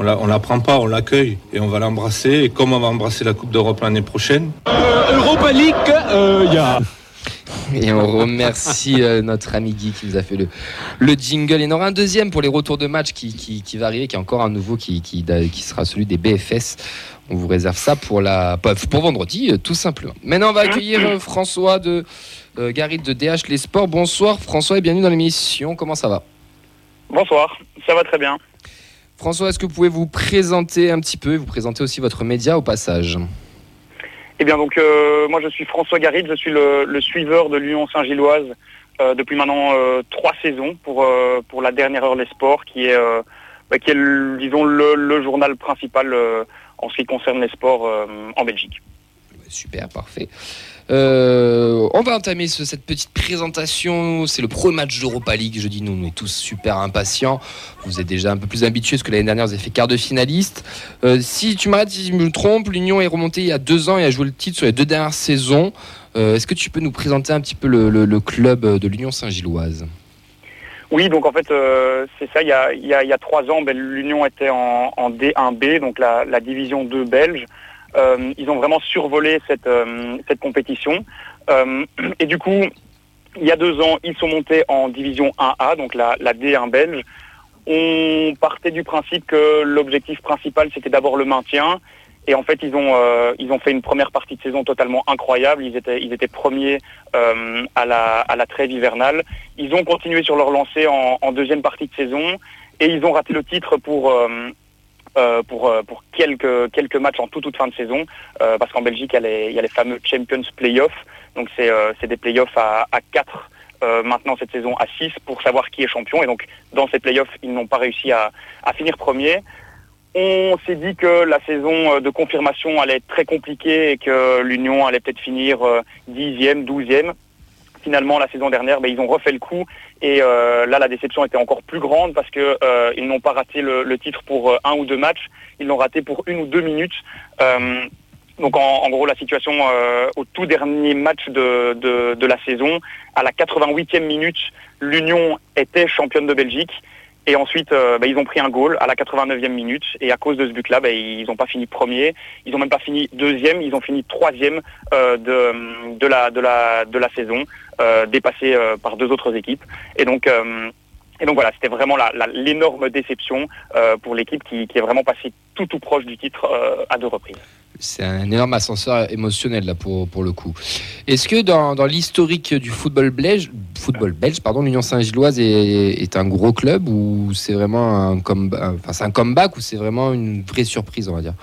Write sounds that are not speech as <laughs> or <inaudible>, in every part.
on la, on la prend pas, on l'accueille et on va l'embrasser. Et comme on va embrasser la Coupe d'Europe l'année prochaine. Europa League, il y a et on remercie euh, notre ami Guy qui nous a fait le, le jingle. Il y en aura un deuxième pour les retours de match qui, qui, va arriver, qui est encore un nouveau qui, qui, qui, sera celui des BFS. On vous réserve ça pour, la, pour vendredi, euh, tout simplement. Maintenant, on va accueillir euh, François de euh, de DH Les Sports. Bonsoir François et bienvenue dans l'émission. Comment ça va? Bonsoir, ça va très bien. François, est-ce que vous pouvez vous présenter un petit peu et vous présenter aussi votre média au passage eh bien donc euh, moi je suis François Garide, je suis le, suiveur de l'Union Saint-Gilloise euh, depuis maintenant euh, trois saisons pour, la dernière heure des sports qui est, bah, qui est disons le, journal principal en ce qui concerne les sports en Belgique. Super, parfait. Euh, on va entamer cette petite présentation. C'est le premier match d'Europa League. Je dis nous, on est tous super impatients. Vous êtes déjà un peu plus habitués parce que l'année dernière, vous avez fait quart de finaliste. Euh, si tu m'arrêtes, si je me trompe, l'Union est remontée il y a deux ans et a joué le titre sur les deux dernières saisons. Euh, est-ce que tu peux nous présenter un petit peu le, club de l'Union Saint-Gilloise? Oui, donc en fait, c'est ça. Il y, a, trois ans, ben, l'Union était en, D1B, donc la, la division 2 belge. Euh, ils ont vraiment survolé cette, euh, cette compétition. Euh, <clears throat> et du coup, il y a deux ans, ils sont montés en division 1A, donc la, la D1 belge. On partait du principe que l'objectif principal, c'était d'abord le maintien. Et en fait, ils ont, ils ont fait une première partie de saison totalement incroyable. Ils étaient, ils étaient premiers à, la, à la trêve hivernale. Ils ont continué sur leur lancée en, en, deuxième partie de saison. Et ils ont raté le titre pour, euh, euh, pour quelques, quelques matchs en toute, toute fin de saison, euh, parce qu'en Belgique, il y, a les, fameux Champions Playoffs, donc c'est des playoffs à, à 4 maintenant cette saison à 6 pour savoir qui est champion. Et donc dans ces playoffs, ils n'ont pas réussi à, à, finir premier. On s'est dit que la saison de confirmation allait être très compliquée et que l'Union allait peut-être finir dixième, douzième finalement la saison dernière, ben, ils ont refait le coup et euh, là la déception était encore plus grande parce que euh, n'ont pas raté le, titre pour euh, un ou deux matchs, ils l'ont raté pour une ou deux minutes. donc en, gros la situation au tout dernier match de, de, la saison, à la 88e minute, l'Union était championne de Belgique. Et ensuite, euh, bah, ils ont pris un goal à la 89e minute. Et à cause de ce but-là, bah, ils n'ont pas fini premier. Ils n'ont même pas fini deuxième. Ils ont fini troisième euh, de, la, saison, euh, dépassés par deux autres équipes. Et donc, donc voilà, c'était vraiment l'énorme déception pour l'équipe qui, qui, est vraiment passée tout tout proche du titre à deux reprises. C'est un énorme ascenseur émotionnel là pour, pour le coup. Est-ce que dans, dans l'historique du football belge, football belge pardon, l'Union Saint-Gilloise est, est, un gros club ou c'est vraiment un, un comeback ou c'est vraiment une vraie surprise on va dire?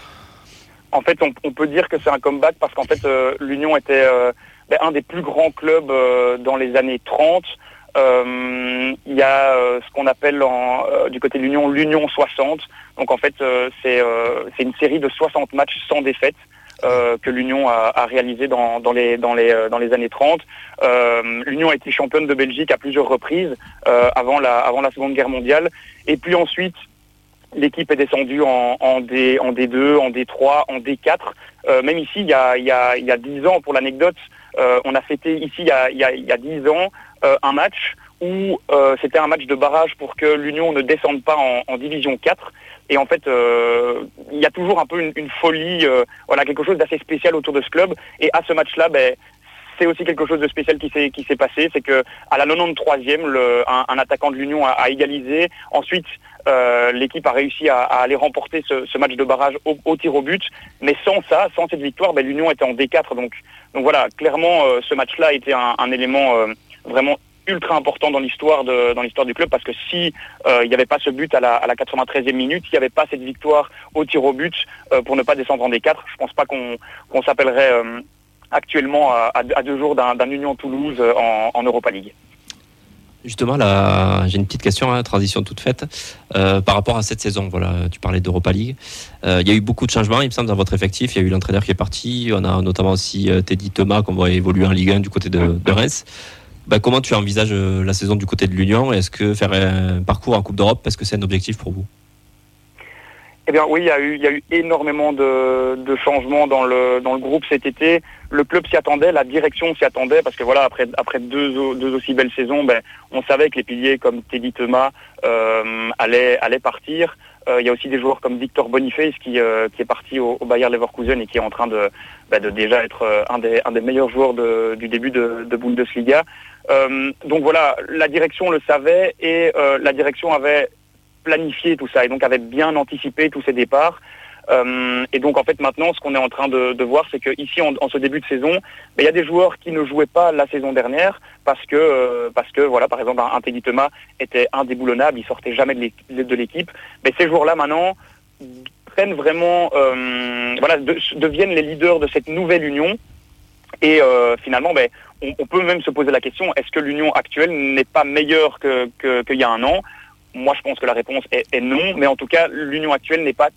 En fait, on, peut dire que c'est un comeback parce qu'en fait euh, l'Union était euh, ben, un des plus grands clubs euh, dans les années 30. Il y a ce qu'on appelle en, du côté de l'Union l'Union 60 donc en fait, euh, euh, c'est une série de 60 matchs sans défaite. Euh, que l'Union a, réalisé dans, dans, les, dans, les, dans les années 30. L'Union a été championne de Belgique à plusieurs reprises avant, la, avant la Seconde Guerre mondiale. Et puis ensuite, l'équipe est descendue en, en, D, en D2, en D3, en D4. même ici, il y a, il y a, il y a 10 ans, pour l'anecdote, on a fêté ici, il y a, il y a 10 ans, un match où c'était un match de barrage pour que l'Union ne descende pas en, en Division 4. Et en fait, euh, il y a toujours un peu une, folie, euh, voilà, quelque chose d'assez spécial autour de ce club. Et à ce match-là, ben, c'est aussi quelque chose de spécial qui s'est passé, c'est que à la 93e, le, un, attaquant de l'Union a, égalisé. Ensuite, euh, l'équipe a réussi à, aller remporter ce, match de barrage au, tir au but. Mais sans ça, sans cette victoire, ben, l'Union était en D4. Donc, donc voilà, clairement, ce match-là a été un, un élément vraiment ultra important dans l'histoire dans l'histoire du club parce que si euh, il n'y avait pas ce but à la, à la 93e minute, s'il n'y avait pas cette victoire au tir au but euh, pour ne pas descendre en D4, je pense pas qu'on s'appellerait euh, actuellement à, deux jours d'un Union Toulouse en, Europa League. Justement, j'ai une petite question, hein, transition toute faite, par rapport à cette saison. Voilà, tu parlais d'Europa League. Il y a eu beaucoup de changements, il me semble, dans votre effectif. Il y a eu l'entraîneur qui est parti. On a notamment aussi Teddy Thomas qu'on va évoluer en Ligue 1 du côté de, de Reims. Bah, comment tu envisages euh, la saison du côté de l'Union Est-ce que faire un parcours en Coupe d'Europe, est-ce que c'est un objectif pour vous? Eh bien oui, il y a eu, énormément de, changements dans le, dans le groupe cet été. Le club s'y attendait, la direction s'y attendait, parce que voilà, après, après deux, deux aussi belles saisons, ben, on savait que les piliers comme Teddy Thomas euh, allaient, allaient partir. Euh, il y a aussi des joueurs comme Victor Boniface qui, euh, qui est parti au, au, Bayer Leverkusen et qui est en train de, bah, déjà être euh, un des, meilleurs joueurs du début de, de Bundesliga. Donc voilà, la direction le savait et la direction avait planifié tout ça et donc avait bien anticipé tous ces départs. Euh, et donc en fait maintenant ce qu'on est en train de, voir c'est qu'ici en, en, ce début de saison, ben, il y a des joueurs qui ne jouaient pas la saison dernière parce que euh, parce que voilà par exemple un, un Teddy Thomas était indéboulonnable, il sortait jamais de l'équipe. Mais ces joueurs-là maintenant prennent vraiment euh, voilà de, deviennent les leaders de cette nouvelle union et finalement ben, on, peut même se poser la question est-ce que l'union actuelle n'est pas meilleure qu'il que y a un an? Moi, je pense que la réponse est non, mais en tout cas, l'union actuelle n'est pas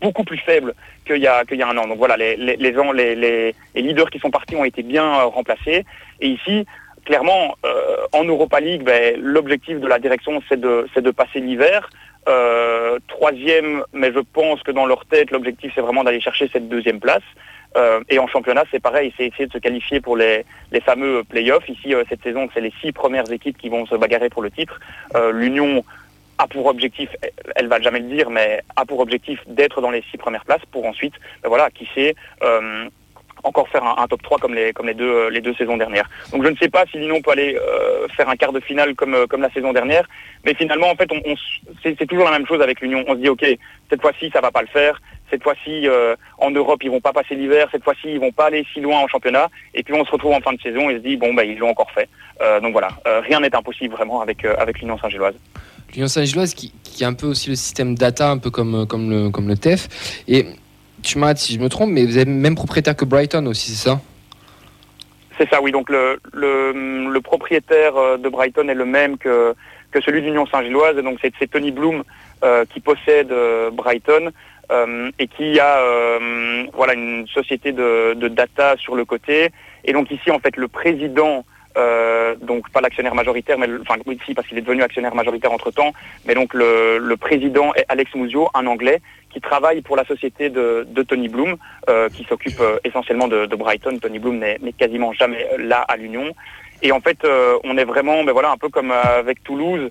beaucoup plus faible qu'il y, a, y a un an. Donc voilà, les, les, les, leaders qui sont partis ont été bien euh, remplacés. Et ici, clairement, euh, en Europa League, ben, l'objectif de la direction, c'est de, de passer l'hiver. Euh, troisième, mais je pense que dans leur tête, l'objectif, c'est vraiment d'aller chercher cette deuxième place. Et en championnat, c'est pareil, c'est essayer de se qualifier pour les, les fameux playoffs. Ici, cette saison, c'est les six premières équipes qui vont se bagarrer pour le titre. L'Union a pour objectif, elle va jamais le dire, mais a pour objectif d'être dans les six premières places pour ensuite, ben voilà, qui sait, euh, encore faire un, top 3 comme les, comme les deux, les deux saisons dernières. Donc je ne sais pas si l'Union peut aller euh, faire un quart de finale comme, comme la saison dernière, mais finalement, en fait, on, on c'est toujours la même chose avec l'Union. On se dit, OK, cette fois-ci, ça va pas le faire. Cette fois-ci, euh, en Europe, ils vont pas passer l'hiver. Cette fois-ci, ils vont pas aller si loin en championnat. Et puis on se retrouve en fin de saison et se dit, bon, bah, ils l'ont encore fait. Euh, donc voilà, rien n'est impossible vraiment avec, avec l'Union Saint-Gilloise. L'Union Saint-Gilloise qui, qui a un peu aussi le système data, un peu comme, comme, le, comme le TEF. Et tu m'arrêtes si je me trompe, mais vous êtes même propriétaire que Brighton aussi, c'est ça? C'est ça, oui. Donc le, le, propriétaire de Brighton est le même que, que celui de l'Union Saint-Gilloise. Donc c'est Tony Bloom euh, qui possède euh, Brighton euh, et qui a voilà une société de, de, data sur le côté. Et donc ici, en fait, le président euh, donc pas l'actionnaire majoritaire, mais le, enfin oui, si parce qu'il est devenu actionnaire majoritaire entre temps, mais donc le, le, président est Alex Muzio, un Anglais qui travaille pour la société de, de Tony Bloom, euh, qui s'occupe euh, essentiellement de, de, Brighton. Tony Bloom n'est quasiment jamais là à l'Union. Et en fait, on est vraiment, ben voilà, un peu comme avec Toulouse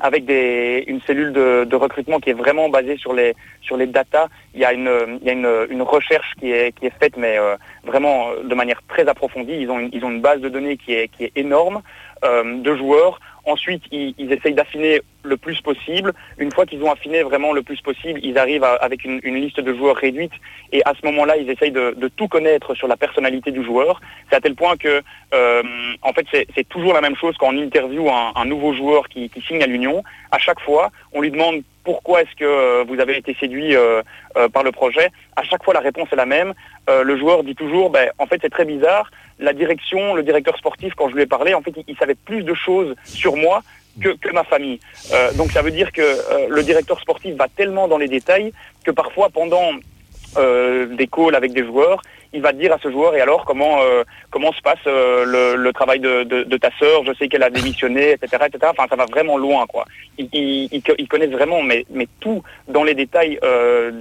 avec une cellule de, recrutement qui est vraiment basée sur les sur les data. Il y a une il y a une, une recherche qui est qui est faite, mais euh, vraiment de manière très approfondie. Ils ont une, ils ont une base de données qui est qui est énorme euh, de joueurs. Ensuite, ils, ils essayent d'affiner le plus possible. Une fois qu'ils ont affiné vraiment le plus possible, ils arrivent avec une, liste de joueurs réduite. Et à ce moment-là, ils essayent de, tout connaître sur la personnalité du joueur. C'est à tel point que, euh, en fait, c'est toujours la même chose quand on interview un, un nouveau joueur qui, qui signe à l'Union. À chaque fois, on lui demande pourquoi est-ce que euh, vous avez été séduit euh, euh, par le projet. À chaque fois, la réponse est la même. le joueur dit toujours, ben, en fait, c'est très bizarre. La direction, le directeur sportif, quand je lui ai parlé, en fait, il, savait plus de choses sur moi que, ma famille. Donc ça veut dire que le directeur sportif va tellement dans les détails que parfois pendant euh, des calls avec des joueurs, il va dire à ce joueur et alors comment comment se passe le, le, travail de, de, de ta sœur, je sais qu'elle a démissionné, etc., etc. Enfin ça va vraiment loin quoi. Ils, ils, ils connaissent vraiment mais, mais tout dans les détails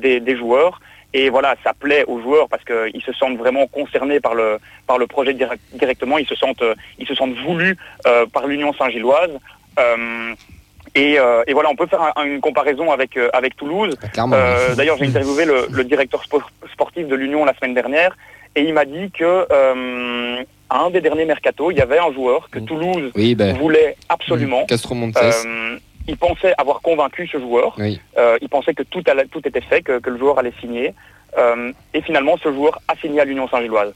des, des joueurs. Et voilà, ça plaît aux joueurs parce qu'ils se sentent vraiment concernés par le par le projet direct, directement. Ils se sentent ils se sentent voulus euh, par l'Union Saint-Gilloise. Euh, et, euh, et, voilà, on peut faire un, une comparaison avec euh, avec Toulouse. Euh, D'ailleurs, j'ai interviewé le, le, directeur sport, sportif de l'Union la semaine dernière, et il m'a dit que à un des derniers mercato, il y avait un joueur que Toulouse oui, ben, voulait absolument. Castro Montes. il pensait avoir convaincu ce joueur. Oui. il pensait que tout, allait, tout était fait, que, que, le joueur allait signer. et finalement, ce joueur a signé à l'Union Saint-Gilloise.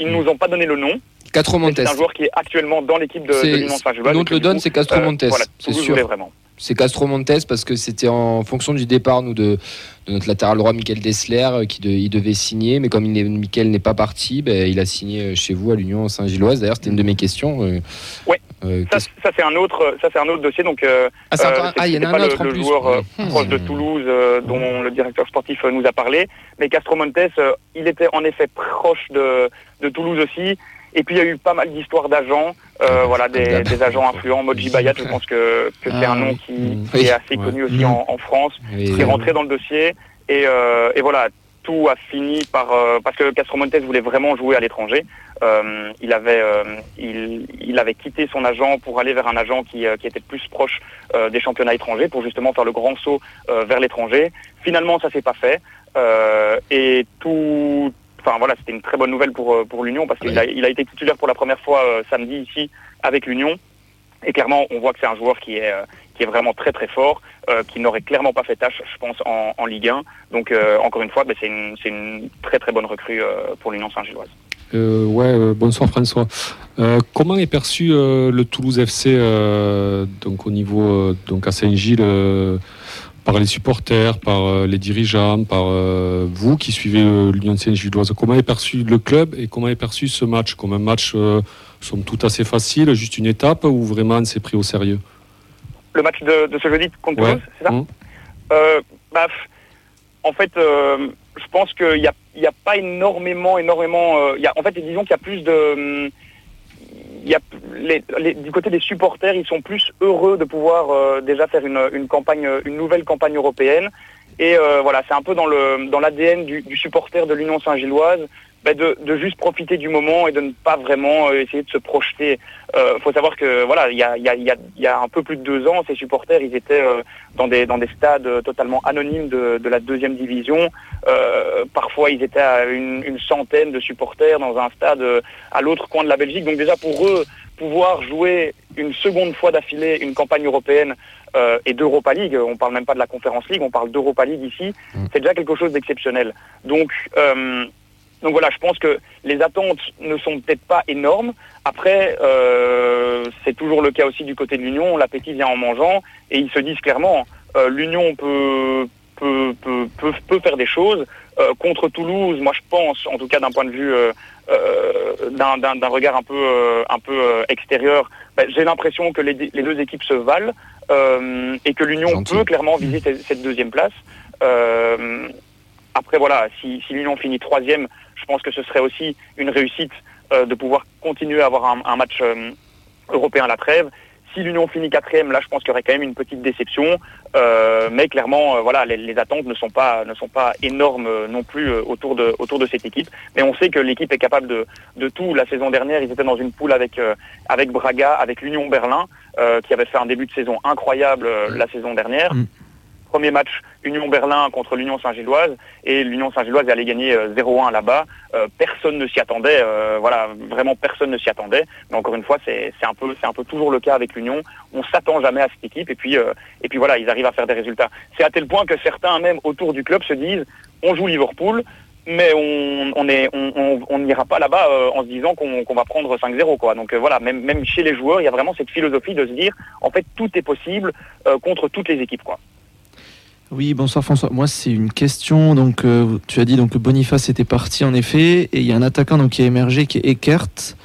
Ils nous ont pas donné le nom. Castro Montes. C'est un joueur qui est actuellement dans l'équipe de, de l'Union Saint-Gilloise. Nous le donne, c'est Castro Montes. Euh, voilà, c'est sûr. Vraiment. C'est Castro Montes parce que c'était en fonction du départ nous de, de notre latéral droit Michael Dessler qui de, il devait signer, mais comme il Michael n'est pas parti, ben, il a signé chez vous à l'Union Saint-Gilloise. D'ailleurs, c'était une de mes questions. Euh, oui. Euh, ça, ça c'est un autre, ça c'est un autre dossier. Donc, euh, ah, euh, ah, il y en a un autre le, en plus. joueur euh, proche de Toulouse dont le directeur sportif nous a parlé. Mais Castro Montes, il était en effet proche de, de Toulouse aussi. Et puis il y a eu pas mal d'histoires d'agents, euh, voilà, des, des, agents influents. Moji Bayat, je pense que, que c'est un nom qui, qui est assez connu aussi en, en France, qui est rentré dans le dossier. Et, euh, et voilà, tout a fini par parce que Castromontes voulait vraiment jouer à l'étranger. il avait il, avait quitté son agent pour aller vers un agent qui, qui était plus proche des championnats étrangers pour justement faire le grand saut vers l'étranger. Finalement, ça s'est pas fait et tout enfin voilà, c'était une très bonne nouvelle pour, pour l'Union parce qu'il a, il a été titulaire pour la première fois samedi ici avec l'Union. Et clairement, on voit que c'est un joueur qui est, qui est vraiment très très fort, euh, qui n'aurait clairement pas fait tâche, je pense, en, Ligue 1. Donc euh, encore une fois, ben, c'est une, une, très très bonne recrue euh, pour l'Union Saint-Gilloise. ouais, bonsoir François. comment est perçu le Toulouse FC donc au niveau donc à Saint-Gilles par les supporters, par les dirigeants, par vous qui suivez l'Union Saint-Gilloise Comment est perçu le club et comment est perçu ce match? Comme un match somme toute assez facile, juste une étape ou vraiment c'est pris au sérieux? Le match de, ce jeudi contre Toulouse, c'est ça? Mmh. euh, bah, En fait, euh, je pense qu'il n'y a, y a pas énormément, énormément. Euh, y a, en fait, disons qu'il y a plus de. Du côté des supporters, ils sont plus heureux de pouvoir déjà faire une, nouvelle campagne européenne. Et voilà, c'est un peu dans l'ADN du, du supporter de l'Union Saint-Gilloise bah, de, de, juste profiter du moment et de ne pas vraiment euh, essayer de se projeter. Il euh, faut savoir que voilà, il y a, y, a, y a, un peu plus de deux ans, ces supporters, ils étaient euh, dans des dans des stades totalement anonymes de, de la deuxième division. parfois, ils étaient à une, une, centaine de supporters dans un stade à l'autre coin de la Belgique. Donc déjà pour eux, pouvoir jouer une seconde fois d'affilée une campagne européenne euh, et d'Europa League, on parle même pas de la Conférence League, on parle d'Europa League ici, mmh. c'est déjà quelque chose d'exceptionnel. Donc euh, donc voilà, je pense que les attentes ne sont peut-être pas énormes. Après, euh, c'est toujours le cas aussi du côté de l'Union. L'appétit vient en mangeant et ils se disent clairement, euh, l'Union peut, peut, peut, peut, peut, faire des choses. Euh, contre Toulouse, moi je pense, en tout cas d'un point de vue, d'un regard un peu, un peu extérieur, ben, j'ai l'impression que les, les, deux équipes se valent et que l'Union peut clairement viser cette, cette deuxième place. Après voilà, si, si l'Union finit troisième, je pense que ce serait aussi une réussite euh, de pouvoir continuer à avoir un, match euh, européen à la trêve. Si l'Union finit quatrième, là, je pense qu'il y aurait quand même une petite déception, euh, mais clairement, voilà, les, attentes ne sont pas ne sont pas énormes non plus autour de autour de cette équipe. Mais on sait que l'équipe est capable de, de tout. La saison dernière, ils étaient dans une poule avec avec Braga, avec l'Union Berlin, qui avait fait un début de saison incroyable la saison dernière. Premier match Union Berlin contre l'Union Saint-Gilloise et l'Union Saint-Gilloise allait gagner 0-1 euh, là-bas. Euh, personne ne s'y attendait, euh, voilà, vraiment personne ne s'y attendait. Mais encore une fois, c'est un peu c'est un peu toujours le cas avec l'Union. On s'attend jamais à cette équipe et puis et puis voilà, ils arrivent à faire des résultats. C'est à tel point que certains même autour du club se disent on joue Liverpool, mais on on est on n'ira pas là-bas en se disant qu'on va prendre 5-0 quoi. Donc voilà, même même chez les joueurs, il y a vraiment cette philosophie de se dire en fait tout est possible contre toutes les équipes quoi. Oui, bonsoir François. Moi, c'est une question. Donc, euh, tu as dit donc que Boniface était parti en effet, et il y a un attaquant donc qui a émergé, qui est Eckert.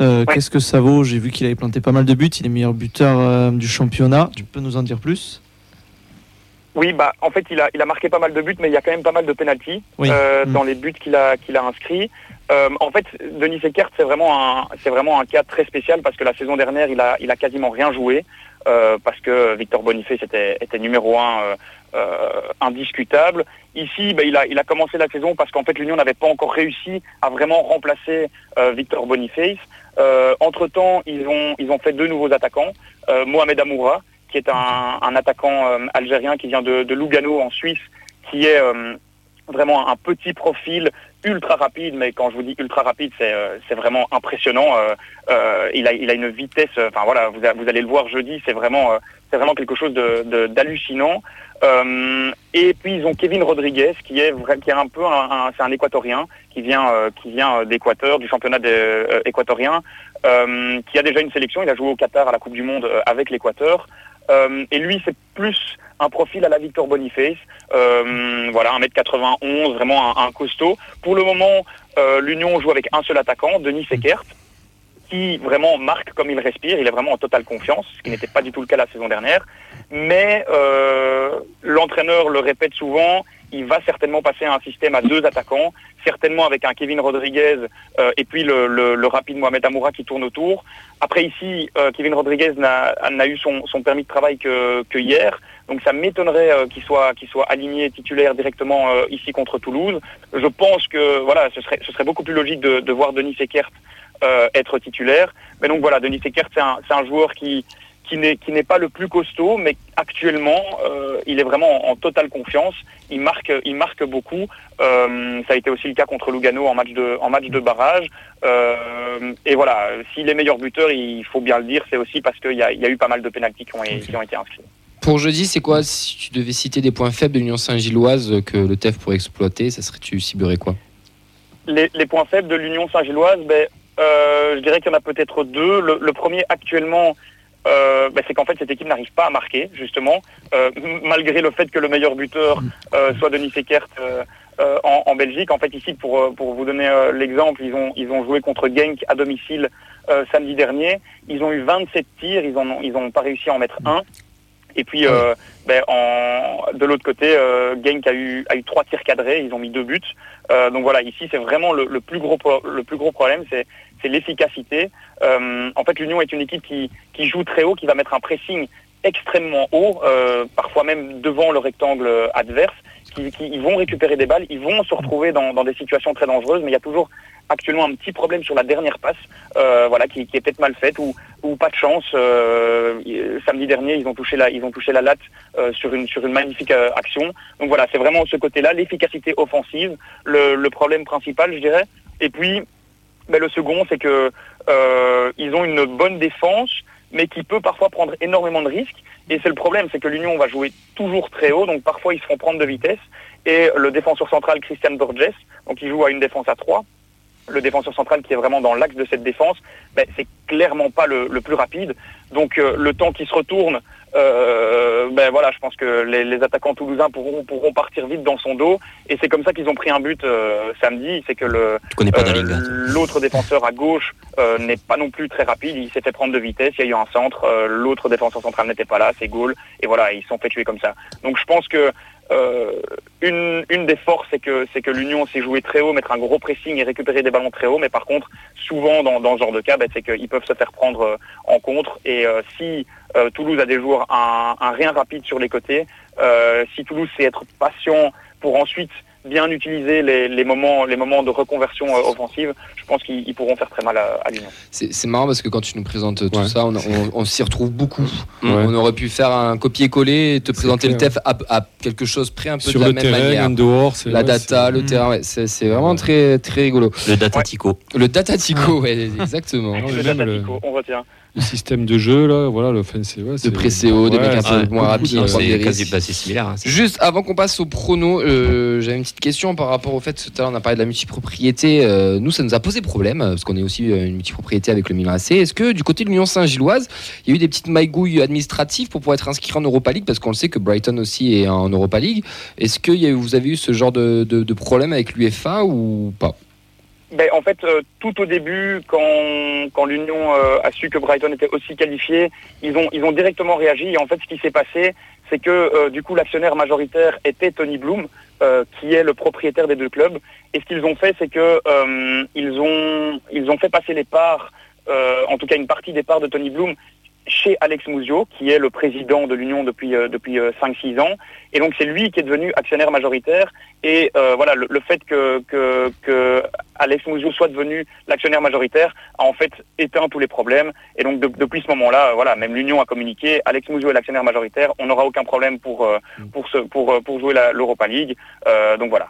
Euh, qu'est-ce que ça vaut? J'ai vu qu'il avait planté pas mal de buts. Il est meilleur buteur euh, du championnat. Tu peux nous en dire plus? Oui, bah en fait, il a, il a marqué pas mal de buts, mais il y a quand même pas mal de pénalties mm. dans les buts qu'il a, qu'il a inscrits. en fait, Denis Eckert, c'est vraiment un, c'est vraiment un cas très spécial parce que la saison dernière, il a, il a quasiment rien joué. Parce que Victor Boniface était, était numéro un euh, indiscutable. Ici, bah, il, a, il a commencé la saison parce qu'en fait l'Union n'avait pas encore réussi à vraiment remplacer euh, Victor Boniface. Euh, entre-temps, ils ont, ils ont fait deux nouveaux attaquants. Mohamed Amoura, qui est un, un attaquant algérien qui vient de, de, Lugano en Suisse, qui est vraiment un petit profil ultra rapide, mais quand je vous dis ultra rapide, c'est euh, vraiment impressionnant. Euh, euh, il, a, une vitesse, enfin voilà, vous, allez le voir jeudi, c'est vraiment, c'est vraiment quelque chose d'hallucinant. De, et puis ils ont Kevin Rodriguez, qui est, qui est un peu, un, c'est un équatorien, qui vient, qui vient d'Équateur, du championnat équatorien, qui a déjà une sélection, il a joué au Qatar à la Coupe du Monde avec l'Équateur. et lui, c'est plus un profil à la Victor Boniface, euh, voilà, 1m91, vraiment un, costaud. Pour le moment, euh, l'Union joue avec un seul attaquant, Denis Eckert, qui vraiment marque comme il respire, il est vraiment en totale confiance, ce qui n'était pas du tout le cas la saison dernière. mais euh, l'entraîneur le répète souvent, il va certainement passer à un système à deux attaquants, certainement avec un Kevin Rodriguez euh, et puis le, rapide Mohamed Amoura qui tourne autour. Après ici, euh, Kevin Rodriguez n'a eu son, permis de travail que, hier, donc ça m'étonnerait euh, qu'il soit, aligné titulaire directement ici contre Toulouse. Je pense que voilà, ce serait, beaucoup plus logique de, voir Denis Eckert être titulaire. Mais donc voilà, Denis Eckert, c'est un joueur qui, qui n'est qui n'est pas le plus costaud, mais actuellement euh, il est vraiment en, en, totale confiance. Il marque il marque beaucoup. Euh, ça a été aussi le cas contre Lugano en match de en match de barrage. Euh, et voilà, s'il est meilleur buteur, il faut bien le dire, c'est aussi parce qu'il y a, il y a eu pas mal de pénalties qui ont, qui ont été inscrits. Pour jeudi, c'est quoi si tu devais citer des points faibles de l'Union Saint-Gilloise que le TEF pourrait exploiter, ça serait tu ciblerais quoi? Les, les, points faibles de l'Union Saint-Gilloise, ben, je dirais qu'il y en a peut-être deux. Le, le premier actuellement, euh, bah, c'est qu'en fait cette équipe n'arrive pas à marquer justement, euh, malgré le fait que le meilleur buteur euh, soit Denis Eckert euh, en, Belgique. En fait ici pour pour vous donner l'exemple, ils ont ils ont joué contre Genk à domicile samedi dernier. Ils ont eu 27 tirs, ils en ont ils ont pas réussi à en mettre un. Et puis euh, ben, en, de l'autre côté, euh, Genk a eu, a eu trois tirs cadrés, ils ont mis deux buts. Euh, donc voilà, ici c'est vraiment le, le, plus gros le plus gros problème, c'est l'efficacité. En fait, l'Union est une équipe qui, qui joue très haut, qui va mettre un pressing extrêmement haut, euh, parfois même devant le rectangle adverse. Qui, qui, ils vont récupérer des balles, ils vont se retrouver dans, dans des situations très dangereuses, mais il y a toujours actuellement un petit problème sur la dernière passe, euh, voilà, qui, qui est peut-être mal faite ou, ou pas de chance. Euh, samedi dernier, ils ont touché la, ils ont touché la latte euh, sur une sur une magnifique euh, action. Donc voilà, c'est vraiment ce côté-là, l'efficacité offensive, le, le, problème principal, je dirais. Et puis, ben, le second, c'est que euh, ils ont une bonne défense, mais qui peut parfois prendre énormément de risques. Et c'est le problème, c'est que l'Union va jouer toujours très haut, donc parfois ils se font prendre de vitesse. Et le défenseur central Christian Borges, donc il joue à une défense à 3, le défenseur central qui est vraiment dans l'axe de cette défense, ben, c'est clairement pas le, le, plus rapide. Donc euh, le temps qui se retourne, euh, ben voilà, je pense que les, les, attaquants toulousains pourront pourront partir vite dans son dos. Et c'est comme ça qu'ils ont pris un but euh, samedi, c'est que le l'autre défenseur à gauche n'est pas non plus très rapide. Il s'est fait prendre de vitesse. Il y a eu un centre. l'autre défenseur central n'était pas là. C'est goal. Et voilà, ils se sont fait tuer comme ça. Donc je pense que euh, une, une, des forces, c'est que, c'est que l'Union s'est joué très haut, mettre un gros pressing et récupérer des ballons très haut. Mais par contre, souvent dans, dans ce genre de cas, ben, c'est qu'ils peuvent se faire prendre euh, en contre. Et euh, si Toulouse a des joueurs un, un, rien rapide sur les côtés, si Toulouse sait être patient pour ensuite bien utiliser les, les, moments, les moments de reconversion euh, offensive, je pense qu'ils pourront faire très mal à, à l'Union. C'est marrant parce que quand tu nous présentes tout ouais. ça, on, on, on s'y retrouve beaucoup. Ouais. On aurait pu faire un copier-coller et te présenter le TEF à, à, quelque chose près un peu Sur de la le même terrain, manière. dehors, la data, le mmh. terrain, c'est vraiment très, très rigolo. Le datatico. Le datatico, ouais, exactement. le datatico, on retient le système de jeu là voilà le fan c'est ouais, de pré-CO des mecs un peu moins rapides c'est quasi bah, similaire hein, juste avant qu'on passe au prono euh, j'avais une petite question par rapport au fait tout à l'heure on a parlé de la multipropriété euh, nous ça nous a posé problème parce qu'on est aussi une multipropriété avec le Milan AC est-ce que du côté de l'Union Saint-Gilloise il y a eu des petites magouilles administratives pour pouvoir être inscrit en Europa League? Parce qu'on le sait que Brighton aussi est en Europa League. Est-ce que y a, vous avez eu ce genre de, de, de problème avec l'UFA ou pas? Ben, en fait, euh, tout au début, quand, l'Union euh, a su que Brighton était aussi qualifié, ils ont, directement réagi. Et en fait, ce qui s'est passé, c'est que euh, du coup, l'actionnaire majoritaire était Tony Bloom, qui est le propriétaire des deux clubs. Et ce qu'ils ont fait, c'est que ils ont, fait passer les parts, en tout cas une partie des parts de Tony Bloom, chez Alex Mouzio, qui est le président de l'Union depuis euh, depuis 5-6 ans, et donc c'est lui qui est devenu actionnaire majoritaire. Et voilà, le, fait que Alex Mouzio soit devenu l'actionnaire majoritaire a en fait éteint tous les problèmes. Et donc de, depuis ce moment-là, voilà, même l'Union a communiqué. Alex Mouzio est l'actionnaire majoritaire. On n'aura aucun problème pour euh, pour ce, pour pour jouer l'Europa League. Euh, donc voilà,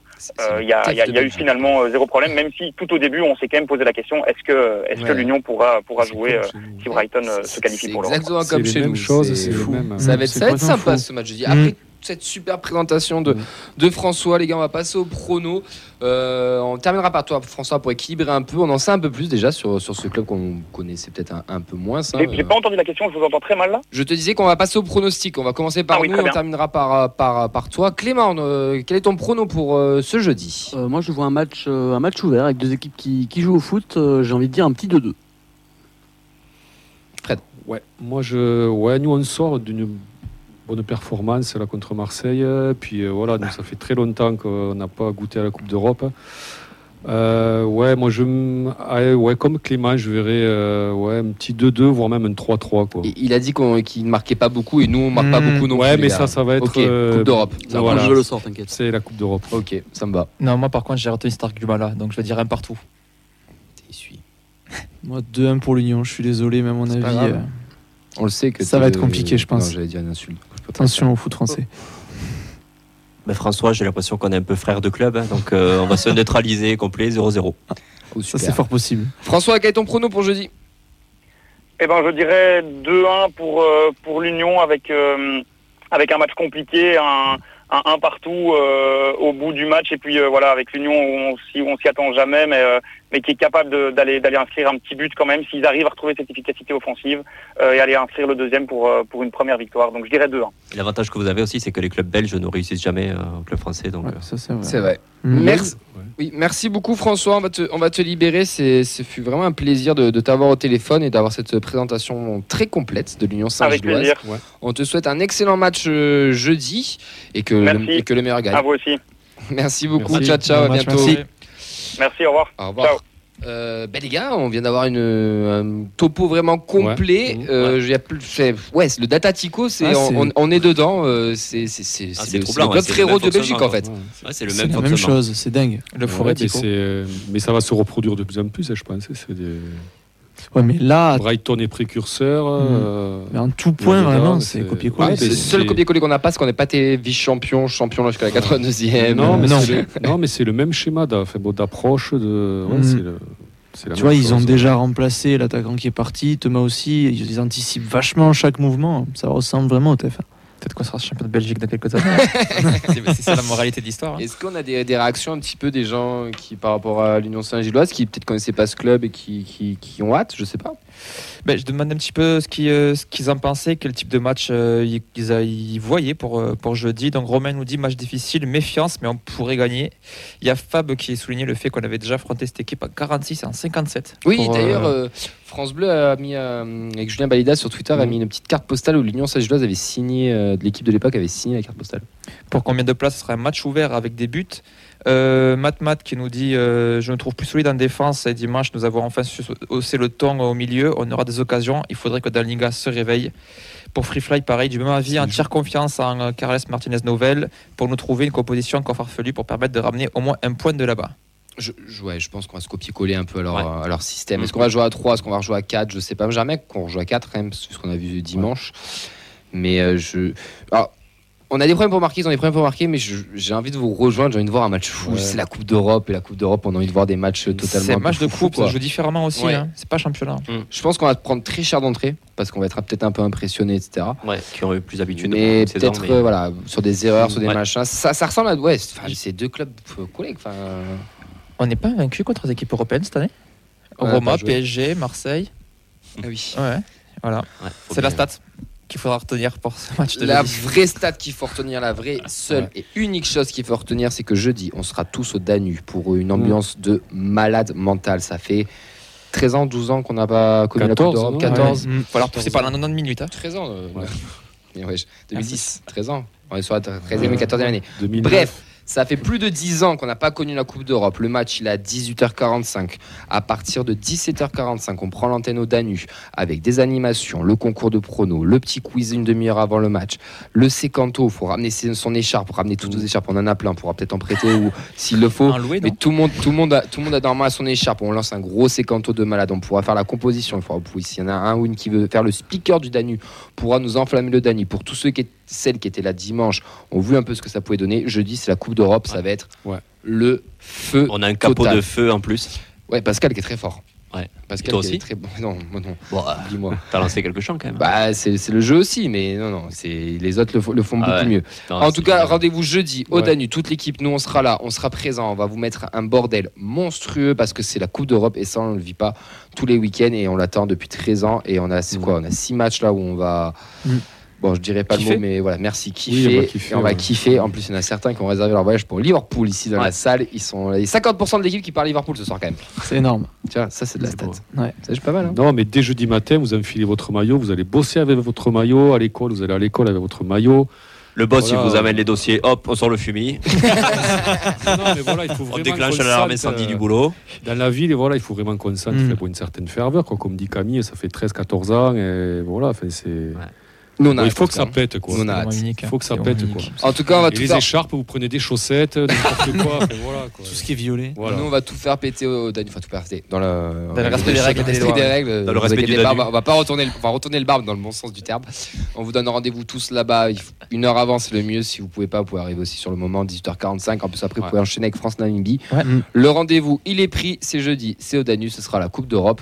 il y a, y, a, y, a, eu finalement zéro problème, même si tout au début on s'est quand même posé la question est-ce que est-ce ouais. que l'Union pourra pourra jouer si Brighton se qualifie pour l'Europe Exactement comme chez nous. C'est fou. Même, ça va être, ça va être sympa fou. ce match. Je dis. Après cette super présentation de, de François, les gars, on va passer au prono. Euh, on terminera par toi, François, pour équilibrer un peu. On en sait un peu plus déjà sur, sur ce club qu'on connaissait peut-être un, un, peu moins. J'ai pas entendu la question, je vous entends très mal là. Je te disais qu'on va passer au pronostic. On va commencer par ah, oui, nous on terminera par, par, par toi. Clément, euh, quel est ton prono pour euh, ce jeudi? Euh, Moi, je vois un match, un match ouvert avec deux équipes qui, qui jouent au foot. J'ai envie de dire un petit 2-2. Fred Ouais, moi je. Ouais, nous on sort d'une bonne performance là contre Marseille. Puis euh, voilà, donc ça fait très longtemps qu'on n'a pas goûté à la Coupe d'Europe. Euh, ouais, moi je, ah, ouais, comme Clément, je verrais euh, ouais, un petit 2-2, voire même un 3-3 quoi. Et Il a dit qu'on- qu'il ne marquait pas beaucoup et nous on marque pas Mmh. beaucoup non ouais, plus. mais ça, ça va être. Ok, euh, Coupe d'Europe. Ça voilà. je le sors, t'inquiète. C'est la Coupe d'Europe. Ok, ça me va. Non, moi par contre, j'ai retenu cet argument-là, donc je vais dire un partout. Il suit. <laughs> Moi, 2-1 pour l'Union, je suis désolé, mais à mon avis. euh, On le sait que Ça va être compliqué, je pense. Non, j'allais dire une insulte. Attention au foot français. Mais François, j'ai l'impression qu'on est un peu frère de club, hein, donc euh, on va se neutraliser complet 0-0. Oh, Ça, c'est fort possible. François, quel est ton prono pour jeudi? Eh ben, je dirais 2-1 pour, euh, pour l'Union avec, euh, avec un match compliqué, un, un, un partout euh, au bout du match. Et puis euh, voilà, avec l'Union, où on s'y on s'y attend jamais, mais, euh, mais qui est capable d'aller d'aller inscrire un petit but quand même, s'ils arrivent à retrouver cette efficacité offensive euh, et aller inscrire le deuxième pour, euh, pour une première victoire. Donc je dirais 2-1. Et L'avantage que vous avez aussi, c'est que les clubs belges ne réussissent jamais euh, au club français. Donc, Ouais, ça, c'est vrai. C'est vrai. Mm. Merci. Ouais. Oui, merci beaucoup François. On va te, on va te libérer. C'est, ce fut vraiment un plaisir de, de t'avoir au téléphone et d'avoir cette présentation très complète de l'Union Saint-Gilloise. On te souhaite un excellent match euh, jeudi et que, le, et que le meilleur gagne. À vous aussi. <laughs> Merci beaucoup. Merci. Ciao, ciao. Bon à bientôt. merci. Merci, au revoir. Au revoir. Ciao. Euh, ben les gars, on vient d'avoir une, un topo vraiment complet. Ouais. Euh, y a plus, ouais, c'est le Data Tico, c'est, Ah, on, on- on est dedans. euh, c'est, Ah, le, troublant, le club frérot même de Belgique en fait. ouais, c'est le C'est même la même chose, c'est dingue. Le Ouais, forêt mais, c'est- mais ça va se reproduire de plus en plus, hein, je pense. C'est des... Ouais, mais là, Brighton est précurseur. euh, mais en tout point, Florida, vraiment, c'est- copier-coller. Ouais, c'est le seul copier-coller qu'on n'a pas, c'est qu'on n'est pas été vice-champion, champion jusqu'à la 82e. Non, mais Non. c'est le, non, mais c'est le même schéma d'approche. De, ouais, le- la Tu vois, ils ont déjà remplacé l'attaquant qui est parti, Thomas aussi, ils anticipent vachement chaque mouvement. Ça ressemble vraiment au TF1. Peut-être qu'on sera champion de Belgique dans quelques années. <laughs> <laughs> c'est ça la moralité de l'histoire. hein. Est-ce qu'on a des, des réactions un petit peu des gens qui, par rapport à l'Union Saint-Gilloise, qui peut-être connaissaient pas ce club et qui, qui, qui ont hâte? Je sais pas. Ben, je demande un petit peu ce qu'ils euh, ce qu'ils en pensaient, quel type de match euh, ils, voyaient pour, euh, pour jeudi. Donc Romain nous dit match difficile, méfiance, mais on pourrait gagner. Il y a Fab qui a souligné le fait qu'on avait déjà affronté cette équipe à 46 et en 57. Oui, Pour, d'ailleurs, France Bleu a mis, avec Julien Balida sur Twitter, a Mhm. mis une petite carte postale où l'Union Saint-Gilloise avait signé, de l'équipe de l'époque avait signé la carte postale. pour combien de places ce sera un match ouvert avec des buts. Euh, Matt Matt qui nous dit euh, Je me trouve plus solide en défense et dimanche nous avons enfin su- haussé le ton au milieu. On aura des occasions. Il faudrait que Dalinga se réveille. Pour Free Fly, pareil, du même avis, entière confiance en euh, Carles Martinez Novel pour nous trouver une composition encore farfelue pour permettre de ramener au moins un point de là-bas. Je, je- ouais, je pense qu'on va se copier-coller un peu à leur, Ouais. à leur système. Est-ce qu'on va jouer à 3 Est-ce qu'on va rejouer à 4 Je sais pas. Jamais qu'on rejoue à 4, même, ce qu'on a vu dimanche. Mais euh, je. Alors, on a des problèmes pour marquer, ils ont des problèmes pour marquer, mais j'ai envie de vous rejoindre. J'ai envie de voir un match fou. Ouais. C'est la Coupe d'Europe et la Coupe d'Europe, on a envie de voir des matchs totalement. C'est un match de coupe, quoi. ça joue différemment aussi. Ouais. hein. C'est pas championnat. Je pense qu'on va prendre très cher d'entrée parce qu'on va être peut-être un peu impressionné, etc. Ouais, qui ont eu plus l'habitude de Mais peut-être mais- euh, voilà, sur des erreurs, sur des Ouais. machins. Ça, ça ressemble à. Ouais, c'est- enfin, c'est deux clubs euh, collègues. On n'est pas vaincu contre les équipes européennes cette année? Roma. PSG, Marseille. ah oui. Ouais, voilà. C'est la stat qu'il faudra retenir pour ce match de La vraie stat qu'il faut retenir, la vraie seule et unique chose qu'il faut retenir, c'est que jeudi, on sera tous au Danube pour une ambiance de malade mental. Ça fait 13 ans, 12 ans qu'on n'a pas connu la Coupe 14, d'Europe. non 14. Ouais. Faut alors pousser par la 90 minutes. hein. 13 ans. euh, Ouais. <laughs> mais ouais, je- 2010, 13 ans. On est sur la 13e et 14e année. 2009. Bref, ça fait plus de 10 ans qu'on n'a pas connu la Coupe d'Europe. Le match, il est à 18h45. À partir de 17h45, on prend l'antenne au Danu avec des animations, le concours de pronos, le petit quiz une demi-heure avant le match, le sécanto, il faut ramener son écharpe, ramener toutes nos écharpes, on en a plein, on pourra peut-être en prêter ou s'il le faut. Loué, Mais tout le monde, tout le monde, a, tout le monde a normalement son écharpe. On lance un gros sécanto de malade. On pourra faire la composition. Il faudra, s'il y en a un ou une qui veut faire le speaker du Danu, pourra nous enflammer le Danu. Pour tous ceux qui, celles qui étaient là dimanche, ont vu un peu ce que ça pouvait donner. Jeudi, c'est la Coupe d'Europe. Ça va être Ouais. le feu. On a un capot Total. de feu en plus. Ouais, Pascal qui est très fort. Ouais. Pascal Toi est aussi très bon. Non, moi non. Bon, euh, Dis-moi. <laughs> t'as lancé quelques chants quand même. Bah, c'est c'est le jeu aussi, mais non, non, c'est les autres le, font- le font Ah beaucoup ouais. mieux. Non, En tout cas, rendez-vous jeudi au Ouais. Danu. Toute l'équipe, nous, on sera là, on sera présent. On va vous mettre un bordel monstrueux parce que c'est la Coupe d'Europe et ça, on ne le vit pas tous les week-ends et on l'attend depuis 13 ans. Et on a, c'est quoi? On a six matchs là où on va. Mm. Bon, je dirais pas Kiffer le mot, mais voilà, merci, Oui, on kiffer. va kiffer, et on va ouais. kiffer. En plus, il y en a certains qui ont réservé leur voyage pour Liverpool ici dans Ouais. la salle. Ils sont il y a 50% de l'équipe qui parle Liverpool ce soir quand même. C'est énorme. Tu vois, ça c'est de la stat. Ouais. C'est pas mal. Hein Non, mais dès jeudi matin, vous enfilez votre maillot, vous allez bosser avec votre maillot à l'école, vous allez à l'école avec votre maillot. Le boss, Voilà. il vous amène les dossiers, hop, on sort le fumier. <laughs> non, mais voilà, il faut On déclenche l'alarme incendie euh, du boulot. Dans la ville, et voilà, il faut vraiment qu'on sente Mm. faut une certaine ferveur. Quoi. Comme dit Camille, ça fait 13-14 ans. Et voilà, c'est... Nous, on Bon, a il faut que ça cas. pète. Quoi. Nous, on a hâte. unique, Il faut que ça hein. pète, quoi. En tout cas, on va tout les faire. écharpes, vous prenez des chaussettes, <laughs> n'importe quoi. enfin, voilà, quoi. Tout ce qui est violet. Voilà. Nous, on va tout faire péter au Danube. Enfin, tout faire péter. Dans le, Dans le respect des règles respect des. Dans le vous respect du Danube. on va- pas retourner, le- on va retourner le barbe dans le bon sens du terme. On vous donne rendez-vous tous là-bas. Une heure avant, c'est le mieux. Si vous pouvez pas, vous pouvez arriver aussi sur le moment, 18h45. En plus, après, vous pouvez enchaîner avec France-Namibie. Ouais. Le rendez-vous, il est pris. C'est jeudi. C'est au Danube. Ce sera la Coupe d'Europe.